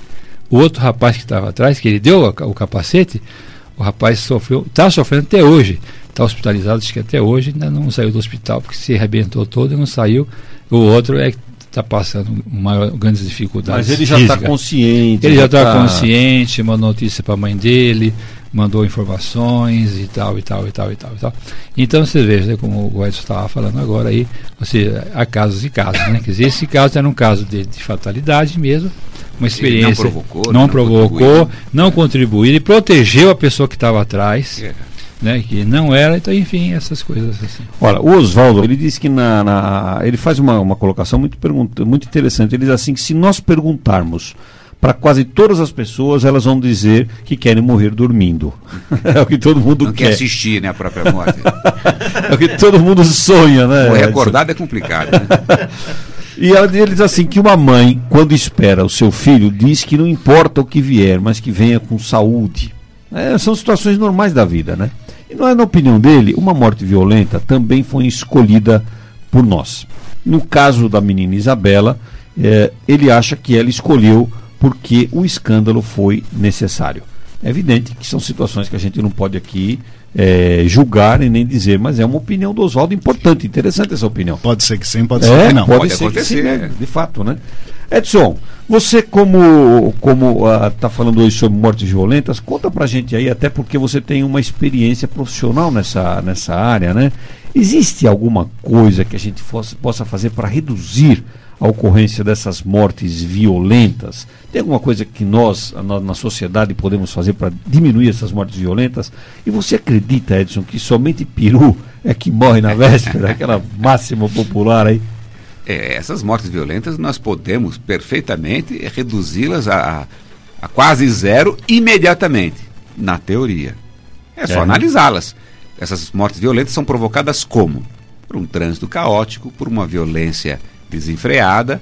O outro rapaz que estava atrás, que ele deu o capacete, o rapaz sofreu, está sofrendo até hoje. Está hospitalizado, acho que até hoje ainda não saiu do hospital, porque se arrebentou todo e não saiu. O outro é que está passando uma, grandes dificuldades. Mas ele já está consciente. Ele já está tá... consciente, mandou notícia para a mãe dele, mandou informações e tal, e tal, e tal, e tal, e tal. Então você veja, né, como o Edson estava falando agora aí, ou seja, há casos e casos, né? Quer dizer, esse caso era um caso de, de fatalidade mesmo, uma experiência. Ele não provocou, não, não provocou, contribuiu. não contribuiu, ele protegeu a pessoa que estava atrás. É. Né, que não era, então enfim, essas coisas assim. Olha, o Oswaldo, ele diz que na, na, ele faz uma, uma colocação muito, pergunta, muito interessante. Ele diz assim que se nós perguntarmos para quase todas as pessoas, elas vão dizer que querem morrer dormindo. é o que todo mundo não quer. quer assistir, né, a própria morte. é o que todo mundo sonha, né? Morrer acordado é complicado, né? E ela diz assim que uma mãe, quando espera o seu filho, diz que não importa o que vier, mas que venha com saúde. É, são situações normais da vida, né? E não é na opinião dele, uma morte violenta também foi escolhida por nós. No caso da menina Isabela, é, ele acha que ela escolheu porque o escândalo foi necessário. É evidente que são situações que a gente não pode aqui é, julgar e nem dizer, mas é uma opinião do Oswaldo importante, interessante essa opinião. Pode ser que sim, pode É, ser que não. pode, Pode ser que acontecer, sim, né? é. de fato, né? Edson, você como como está falando hoje sobre mortes violentas, conta pra gente aí, até porque você tem uma experiência profissional nessa, nessa área, né? Existe alguma coisa que a gente fosse, possa fazer para reduzir a ocorrência dessas mortes violentas? Tem alguma coisa que nós, na, na sociedade, podemos fazer para diminuir essas mortes violentas? E você acredita, Edson, que somente peru é que morre na véspera, aquela máxima popular aí? É, essas mortes violentas nós podemos perfeitamente reduzi-las a, a- quase zero imediatamente, na teoria. É só É, né? analisá-las. Essas mortes violentas são provocadas como? Por um trânsito caótico, por uma violência desenfreada,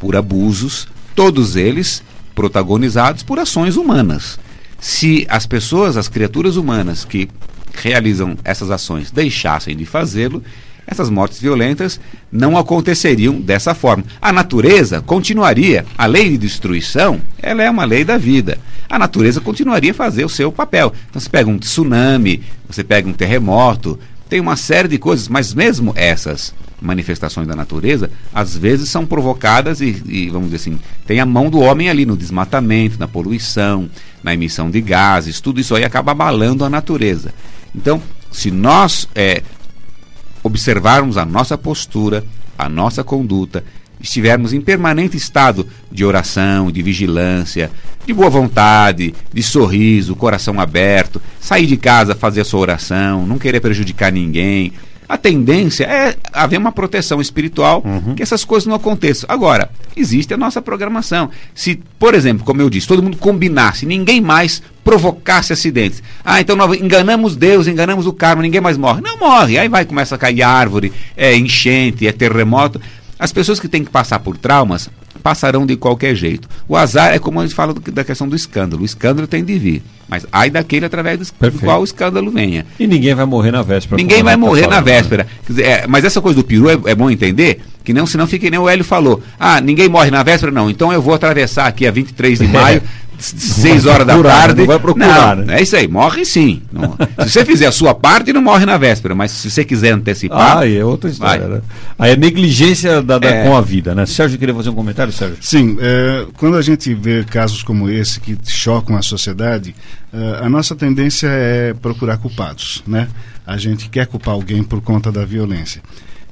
por abusos, todos eles protagonizados por ações humanas. Se as pessoas, as criaturas humanas que realizam essas ações deixassem de fazê-lo, essas mortes violentas não aconteceriam dessa forma. A natureza continuaria, a lei de destruição, ela é uma lei da vida. A natureza continuaria a fazer o seu papel. Então você pega um tsunami, você pega um terremoto, tem uma série de coisas, mas mesmo essas manifestações da natureza, às vezes são provocadas e, e, vamos dizer assim, tem a mão do homem ali no desmatamento, na poluição, na emissão de gases, tudo isso aí acaba abalando a natureza. Então, se nós é, observarmos a nossa postura, a nossa conduta, estivermos em permanente estado de oração, de vigilância, de boa vontade, de sorriso, coração aberto, sair de casa, fazer a sua oração, não querer prejudicar ninguém. A tendência é haver uma proteção espiritual, que essas coisas não aconteçam. Agora, existe a nossa programação. Se, por exemplo, como eu disse, todo mundo combinasse, ninguém mais provocasse acidentes. Ah, então nós enganamos Deus, enganamos o karma, ninguém mais morre. Não morre. Aí vai, começa a cair árvore, é enchente, é terremoto. As pessoas que têm que passar por traumas passarão de qualquer jeito. O azar é como a gente fala do- da questão do escândalo. O escândalo tem de vir. Mas ai daquele através do, do qual o escândalo venha. E ninguém vai morrer na véspera. Ninguém vai tá morrer na né? véspera. É, mas essa coisa do peru é, é bom entender, que não, senão fica nem o Hélio falou. Ah, ninguém morre na véspera? Não. Então eu vou atravessar aqui a 23 de maio, 6 horas da procurar, tarde. não vai procurar, Não, né? É isso aí, morre sim. Não- se você fizer a sua parte, não morre na véspera. Mas se você quiser antecipar. Ah, aí é outra história, né? Aí é negligência da, da- É. com a vida, né? Sérgio queria fazer um comentário, Sérgio? Sim, é, quando a gente vê casos como esse que chocam a sociedade, é, a nossa tendência é procurar culpados, né? A gente quer culpar alguém por conta da violência.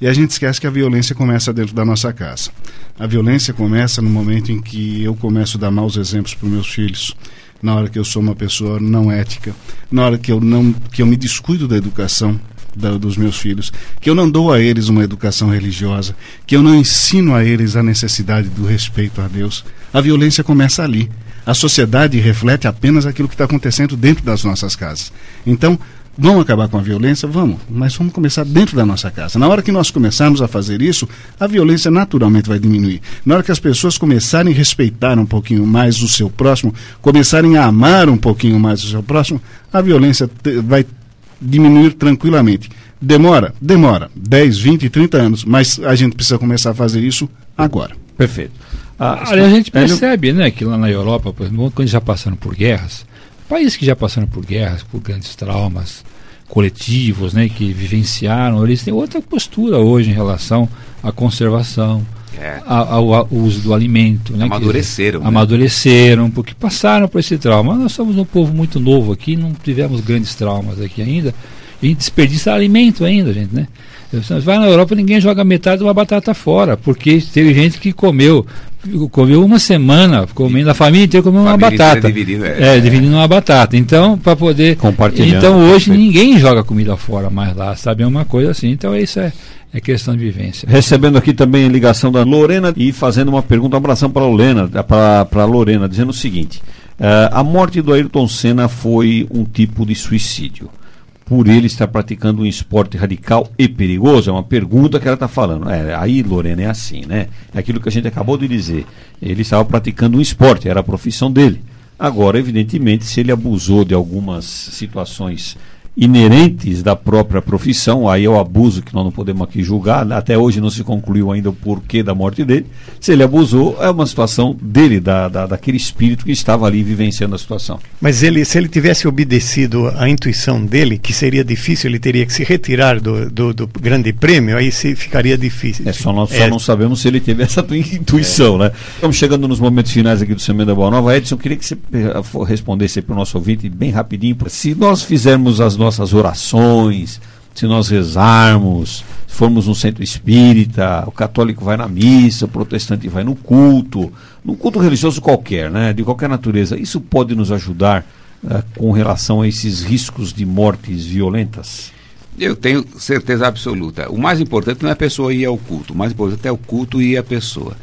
E a gente esquece que a violência começa dentro da nossa casa. A violência começa no momento em que eu começo a dar maus exemplos para meus filhos, na hora que eu sou uma pessoa não ética, na hora que eu não que eu me descuido da educação da- dos meus filhos, que eu não dou a eles uma educação religiosa, que eu não ensino a eles a necessidade do respeito a Deus. A violência começa ali. A sociedade reflete apenas aquilo que está acontecendo dentro das nossas casas. Então, vamos acabar com a violência? Vamos, mas vamos começar dentro da nossa casa. Na hora que nós começarmos a fazer isso, a violência naturalmente vai diminuir. Na hora que as pessoas começarem a respeitar um pouquinho mais o seu próximo, começarem a amar um pouquinho mais o seu próximo, a violência te- vai diminuir tranquilamente. Demora? Demora. 10, 20, 30 anos. Mas a gente precisa começar a fazer isso agora. Perfeito. Ah, Olha, a gente percebe, né, que lá na Europa, por exemplo, quando já passaram por guerras, países que já passaram por guerras, por grandes traumas coletivos, né, que vivenciaram, eles têm outra postura hoje em relação à conservação, É. a- ao, ao uso do alimento, né, Amadureceram, né? amadureceram, porque passaram por esse trauma. Nós somos um povo muito novo aqui, não tivemos grandes traumas aqui ainda. E desperdiça alimento ainda, gente, né? Vai na Europa, ninguém joga metade de uma batata fora, porque teve gente que comeu, comeu uma semana, comendo a família inteira comeu uma batata. dividindo, é. é, dividindo uma batata. Então, para poder Compartilhando, Então, hoje perfeito. ninguém joga comida fora mais lá, sabe? É uma coisa assim. Então, isso é, é questão de vivência. Recebendo aqui também a ligação da Lorena e fazendo uma pergunta, um abração para a Lorena, para Lorena, dizendo o seguinte: eh, a morte do Ayrton Senna foi um tipo de suicídio. Por ele estar praticando um esporte radical e perigoso? É uma pergunta que ela está falando. É, aí, Lorena, é assim, né? É aquilo que a gente acabou de dizer. Ele estava praticando um esporte, era a profissão dele. Agora, evidentemente, se ele abusou de algumas situações inerentes da própria profissão, aí é o abuso que nós não podemos aqui julgar, até hoje não se concluiu ainda o porquê da morte dele. Se ele abusou, é uma situação dele, da, da, daquele espírito que estava ali vivenciando a situação. Mas ele, se ele tivesse obedecido à intuição dele, que seria difícil, ele teria que se retirar do, do, do grande prêmio, aí se ficaria difícil. É, só nós só é. não sabemos se ele teve essa intuição, é. né? Estamos chegando nos momentos finais aqui do Semana Boa Nova. Edson, queria que você eh, respondesse para o nosso ouvinte, bem rapidinho, se nós fizermos as nossas orações, se nós rezarmos, formos um centro espírita, o católico vai na missa, o protestante vai no culto, num culto religioso qualquer, né, de qualquer natureza, isso pode nos ajudar uh, com relação a esses riscos de mortes violentas? Eu tenho certeza absoluta. O mais importante não é a pessoa ir ao culto, o mais importante é o culto e a pessoa.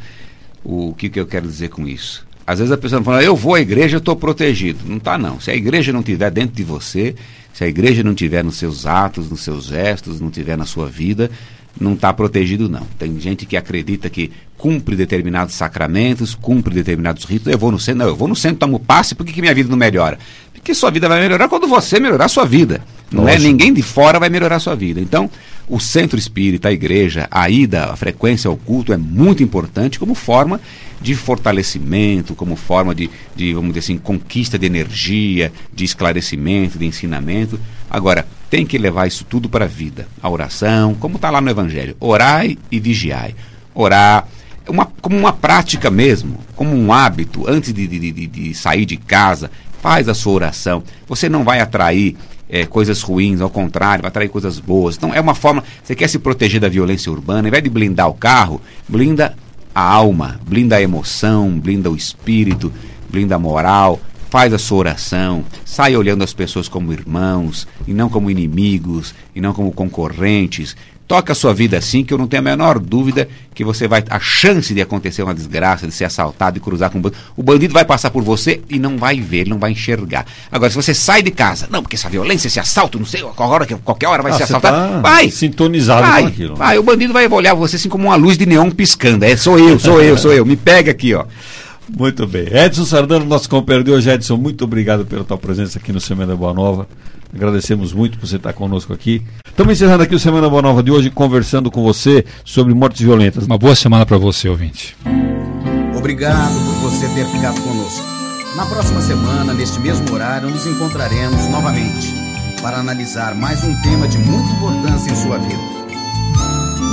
O que, que eu quero dizer com isso? Às vezes a pessoa fala, eu vou à igreja, eu estou protegido. Não está não. Se a igreja não estiver dentro de você, se a igreja não estiver nos seus atos, nos seus gestos, não estiver na sua vida, não está protegido não. Tem gente que acredita que cumpre determinados sacramentos, cumpre determinados ritos. Eu vou no centro, não, eu vou no centro, tomo passe, por que, que minha vida não melhora? Porque sua vida vai melhorar quando você melhorar a sua vida. Não é ninguém de fora vai melhorar a sua vida. Então, o centro espírita, a igreja, a ida, a frequência ao culto é muito importante como forma de fortalecimento, como forma de, de, vamos dizer assim, conquista de energia, de esclarecimento, de ensinamento. Agora, tem que levar isso tudo para a vida. A oração, como está lá no Evangelho, orai e vigiai. Orar uma, como uma prática mesmo, como um hábito, antes de, de, de, de sair de casa, faz a sua oração. Você não vai atrair é, coisas ruins, ao contrário, vai atrair coisas boas. Então é uma forma, você quer se proteger da violência urbana, ao invés de blindar o carro, blinda a alma, blinda a emoção, blinda o espírito, blinda a moral, faz a sua oração, sai olhando as pessoas como irmãos, e não como inimigos, e não como concorrentes, Toca a sua vida assim, que eu não tenho a menor dúvida que você vai. A chance de acontecer uma desgraça, de ser assaltado e cruzar com um bandido. O bandido vai passar por você e não vai ver, ele não vai enxergar. Agora, se você sai de casa, não, porque essa violência, esse assalto, não sei, qualquer, qualquer hora vai ah, ser assaltado. Tá vai! Sintonizado vai, com aquilo. Vai, o bandido vai olhar você assim como uma luz de neon piscando. É, sou eu, sou eu, sou eu. Me pega aqui, ó. Muito bem. Edson Sardano, nosso companheiro de hoje. Edson, muito obrigado pela tua presença aqui no Semana Boa Nova. Agradecemos muito por você estar conosco aqui. Estamos encerrando aqui o Semana Boa Nova de hoje, conversando com você sobre mortes violentas. Uma boa semana para você, ouvinte. Obrigado por você ter ficado conosco. Na próxima semana, neste mesmo horário, nos encontraremos novamente para analisar mais um tema de muita importância em sua vida.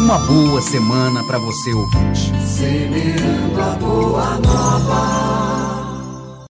Uma boa semana para você, ouvinte. Semeando a boa nova.